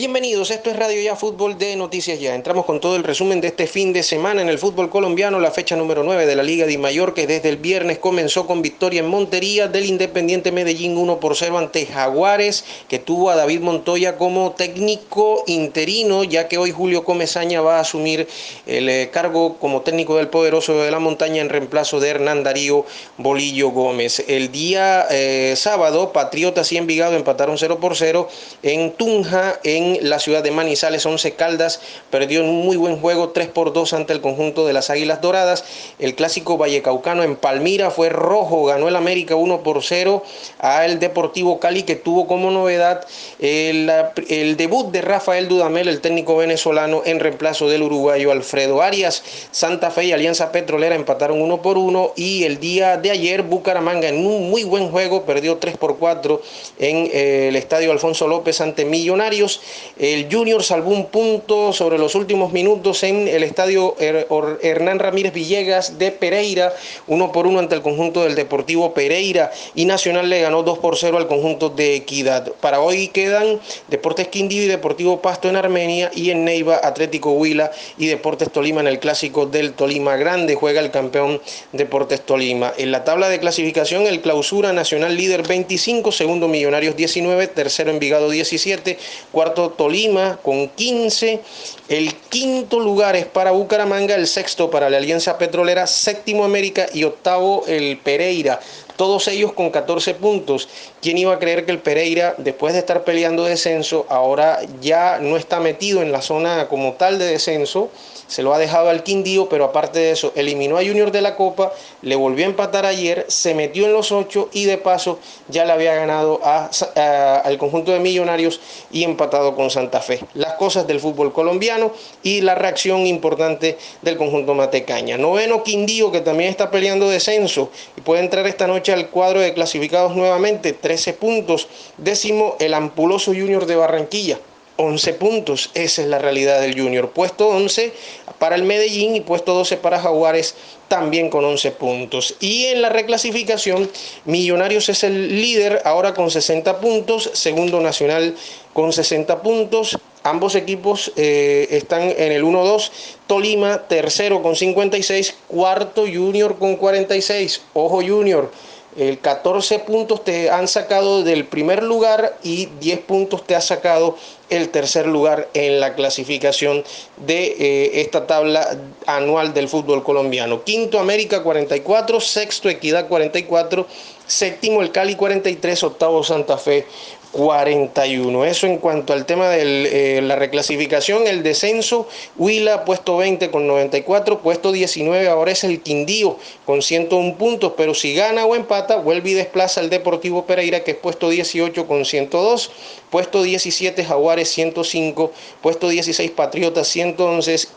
Bienvenidos, esto es Radio Ya Fútbol de Noticias Ya. Entramos con todo el resumen de este fin de semana en el fútbol colombiano, la fecha número 9 de la Liga de Mayor, que desde el viernes comenzó con victoria en Montería del Independiente Medellín 1 por 0 ante Jaguares, que tuvo a David Montoya como técnico interino, ya que hoy Julio Comesaña va a asumir el eh, cargo como técnico del Poderoso de la Montaña en reemplazo de Hernán Darío Bolillo Gómez. El día eh, sábado, Patriotas y Envigado empataron 0 por 0 en Tunja, en la ciudad de Manizales. 11 Caldas perdió un muy buen juego 3 por 2 ante el conjunto de las Águilas Doradas. El clásico Vallecaucano en Palmira fue rojo, ganó el América 1 por 0 al Deportivo Cali que tuvo como novedad el, el debut de Rafael Dudamel, el técnico venezolano, en reemplazo del uruguayo Alfredo Arias. Santa Fe y Alianza Petrolera empataron 1 por 1 y el día de ayer Bucaramanga en un muy buen juego perdió 3 por 4 en eh, el estadio Alfonso López ante Millonarios. El Junior salvó un punto sobre los últimos minutos en el estadio Hernán Ramírez Villegas de Pereira, uno por uno ante el conjunto del Deportivo Pereira y Nacional le ganó 2 por 0 al conjunto de Equidad. Para hoy quedan Deportes Quindío y Deportivo Pasto en Armenia y en Neiva Atlético Huila y Deportes Tolima en el clásico del Tolima Grande juega el campeón Deportes Tolima. En la tabla de clasificación el clausura Nacional líder 25, segundo Millonarios 19, tercero Envigado 17, cuarto Tolima con 15. El quinto lugar es para Bucaramanga, el sexto para la Alianza Petrolera, séptimo América y octavo el Pereira. Todos ellos con 14 puntos. ¿Quién iba a creer que el Pereira, después de estar peleando descenso, ahora ya no está metido en la zona como tal de descenso? se lo ha dejado al Quindío, pero aparte de eso, eliminó a Junior de la Copa, le volvió a empatar ayer, se metió en los ocho y de paso ya le había ganado al conjunto de Millonarios y empatado con Santa Fe. Las cosas del fútbol colombiano y la reacción importante del conjunto Matecaña. Noveno Quindío, que también está peleando descenso y puede entrar esta noche al cuadro de clasificados nuevamente, 13 puntos. Décimo, el ampuloso Junior de Barranquilla 11 puntos. Esa es la realidad del Junior. Puesto 11 para el Medellín y puesto 12 para Jaguares también con 11 puntos. Y en la reclasificación, Millonarios es el líder ahora con 60 puntos, segundo Nacional con 60 puntos. Ambos equipos eh, están en el 1-2. Tolima, tercero con 56, cuarto Junior con 46. Ojo Junior el 14 puntos te han sacado del primer lugar y 10 puntos te ha sacado el tercer lugar en la clasificación de eh, esta tabla anual del fútbol colombiano. Quinto América 44, sexto Equidad 44, séptimo el Cali 43, octavo Santa Fe 41. Eso en cuanto al tema de eh, la reclasificación, el descenso, Huila puesto 20 con 94, puesto 19 ahora es el Quindío con 101 puntos, pero si gana o empata, vuelve y desplaza al Deportivo Pereira que es puesto 18 con 102, puesto 17 Jaguares 105, puesto 16 Patriotas 111,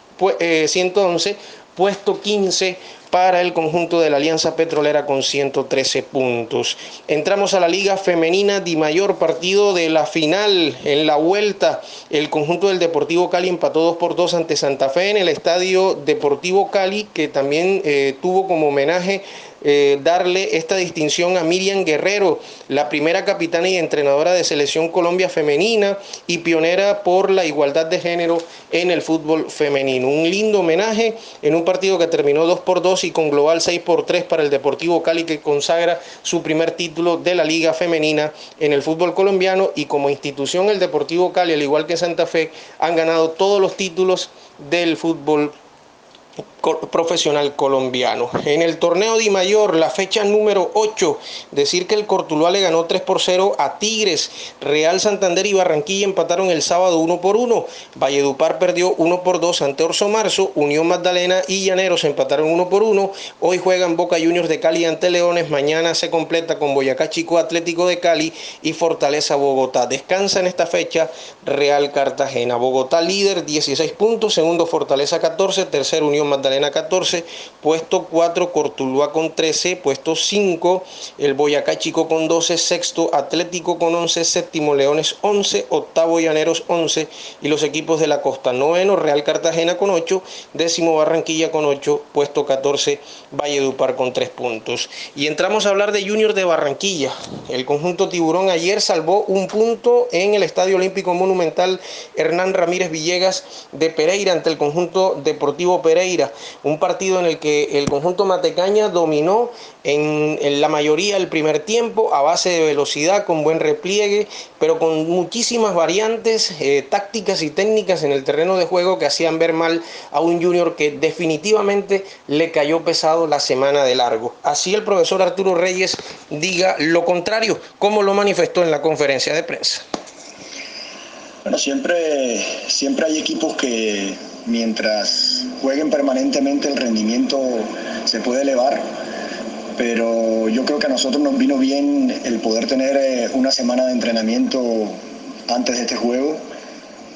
111 puesto 15 para el conjunto de la Alianza Petrolera con 113 puntos. Entramos a la Liga Femenina Di Mayor, partido de la final en la vuelta. El conjunto del Deportivo Cali empató 2 por 2 ante Santa Fe en el Estadio Deportivo Cali, que también eh, tuvo como homenaje eh, darle esta distinción a Miriam Guerrero, la primera capitana y entrenadora de Selección Colombia Femenina y pionera por la igualdad de género en el fútbol femenino. Un lindo homenaje en un partido que terminó 2 por 2 y con global 6 por 3 para el Deportivo Cali que consagra su primer título de la Liga Femenina en el fútbol colombiano y como institución el Deportivo Cali, al igual que Santa Fe, han ganado todos los títulos del fútbol profesional colombiano. En el torneo de Mayor, la fecha número 8, decir que el Cortuluá le ganó 3 por 0 a Tigres, Real Santander y Barranquilla empataron el sábado 1 por 1, Valledupar perdió 1 por 2 ante Orso Marzo, Unión Magdalena y Llaneros empataron 1 por 1, hoy juegan Boca Juniors de Cali ante Leones, mañana se completa con Boyacá Chico Atlético de Cali y Fortaleza Bogotá. Descansa en esta fecha Real Cartagena, Bogotá líder 16 puntos, segundo Fortaleza 14, tercero Unión Magdalena 14, puesto 4 Cortuluá con 13, puesto 5 el Boyacá Chico con 12, sexto Atlético con 11, séptimo Leones 11, octavo Llaneros 11 y los equipos de la costa, noveno Real Cartagena con 8, décimo Barranquilla con 8, puesto 14 Valledupar con 3 puntos. Y entramos a hablar de Junior de Barranquilla. El conjunto tiburón ayer salvó un punto en el Estadio Olímpico Monumental Hernán Ramírez Villegas de Pereira ante el conjunto Deportivo Pereira. Un partido en el que el conjunto Matecaña dominó en, la mayoría del primer tiempo a base de velocidad, con buen repliegue, pero con muchísimas variantes eh, tácticas y técnicas en el terreno de juego que hacían ver mal a un junior que definitivamente le cayó pesado la semana de largo. Así el profesor Arturo Reyes diga lo contrario, como lo manifestó en la conferencia de prensa. Bueno, siempre, siempre hay equipos que mientras jueguen permanentemente el rendimiento se puede elevar, pero yo creo que a nosotros nos vino bien el poder tener eh, una semana de entrenamiento antes de este juego.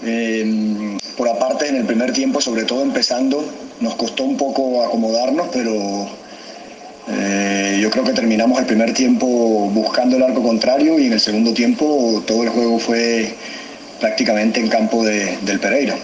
Em, por aparte, en el primer tiempo, sobre todo empezando, nos costó un poco acomodarnos, pero eh, yo creo que terminamos el primer tiempo buscando el arco contrario y en el segundo tiempo todo el juego fue prácticamente en campo de, del Pereira.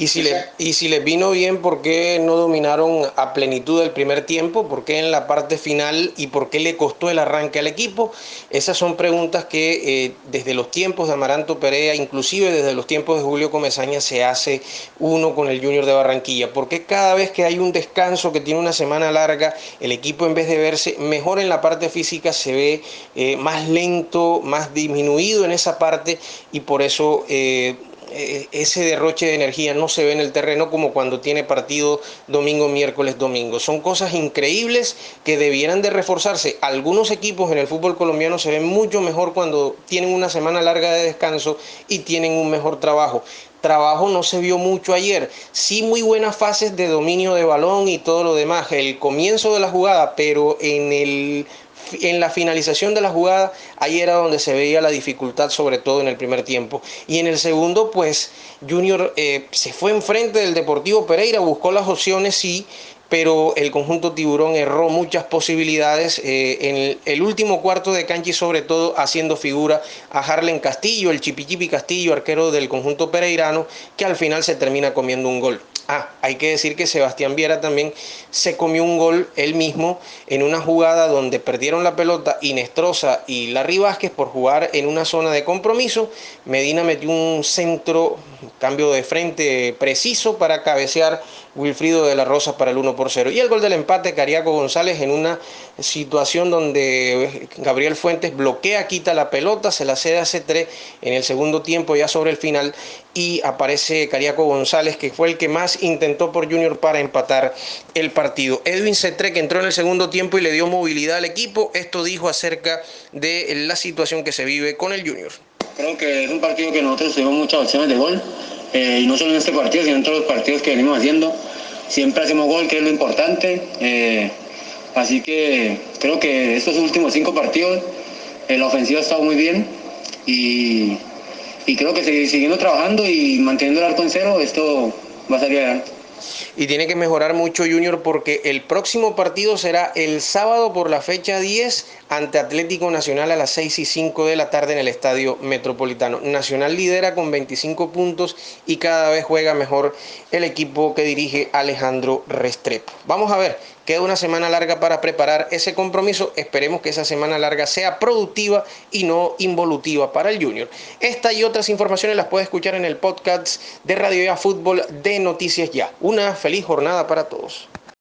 Y si, le, y si les vino bien, ¿por qué no dominaron a plenitud el primer tiempo? ¿Por qué en la parte final y por qué le costó el arranque al equipo? Esas son preguntas que eh, desde los tiempos de Amaranto Perea, inclusive desde los tiempos de Julio Comesaña, se hace uno con el Junior de Barranquilla. ¿Por qué cada vez que hay un descanso que tiene una semana larga, el equipo en vez de verse mejor en la parte física se ve eh, más lento, más disminuido en esa parte y por eso... Eh, ese derroche de energía no se ve en el terreno como cuando tiene partido domingo, miércoles, domingo. Son cosas increíbles que debieran de reforzarse. Algunos equipos en el fútbol colombiano se ven mucho mejor cuando tienen una semana larga de descanso y tienen un mejor trabajo trabajo no se vio mucho ayer. Sí muy buenas fases de dominio de balón y todo lo demás. El comienzo de la jugada, pero en el en la finalización de la jugada, ahí era donde se veía la dificultad, sobre todo en el primer tiempo. Y en el segundo, pues Junior eh, se fue enfrente del Deportivo Pereira, buscó las opciones, sí, pero el conjunto tiburón erró muchas posibilidades eh, en el, último cuarto de cancha y sobre todo haciendo figura a Harlen Castillo, el Chipichipi Castillo, arquero del conjunto pereirano, que al final se termina comiendo un gol. Ah, hay que decir que Sebastián Viera también se comió un gol él mismo en una jugada donde perdieron la pelota Inestrosa y Larry Vázquez por jugar en una zona de compromiso. Medina metió un centro, cambio de frente preciso para cabecear Wilfrido de la Rosa para el 1 por 0. Y el gol del empate, Cariaco González en una situación donde Gabriel Fuentes bloquea, quita la pelota, se la cede a C3 en el segundo tiempo ya sobre el final y aparece Cariaco González que fue el que más intentó por Junior para empatar el partido. Edwin C3 que entró en el segundo tiempo y le dio movilidad al equipo, esto dijo acerca de la situación que se vive con el Junior. Creo que es un partido que nosotros tuvimos muchas opciones de gol eh, y no solo en este partido, sino en todos los partidos que venimos haciendo. Siempre hacemos gol, que es lo importante. Eh, así que creo que estos últimos cinco partidos eh, la ofensiva ha estado muy bien y, y creo que siguiendo trabajando y manteniendo el arco en cero, esto va a salir adelante y tiene que mejorar mucho Junior porque el próximo partido será el sábado por la fecha 10 ante Atlético Nacional a las 6 y 5 de la tarde en el Estadio Metropolitano. Nacional lidera con 25 puntos y cada vez juega mejor el equipo que dirige Alejandro Restrepo. Vamos a ver Queda una semana larga para preparar ese compromiso. Esperemos que esa semana larga sea productiva y no involutiva para el Junior. Esta y otras informaciones las puede escuchar en el podcast de Radio Ya Fútbol de Noticias Ya. Una feliz jornada para todos.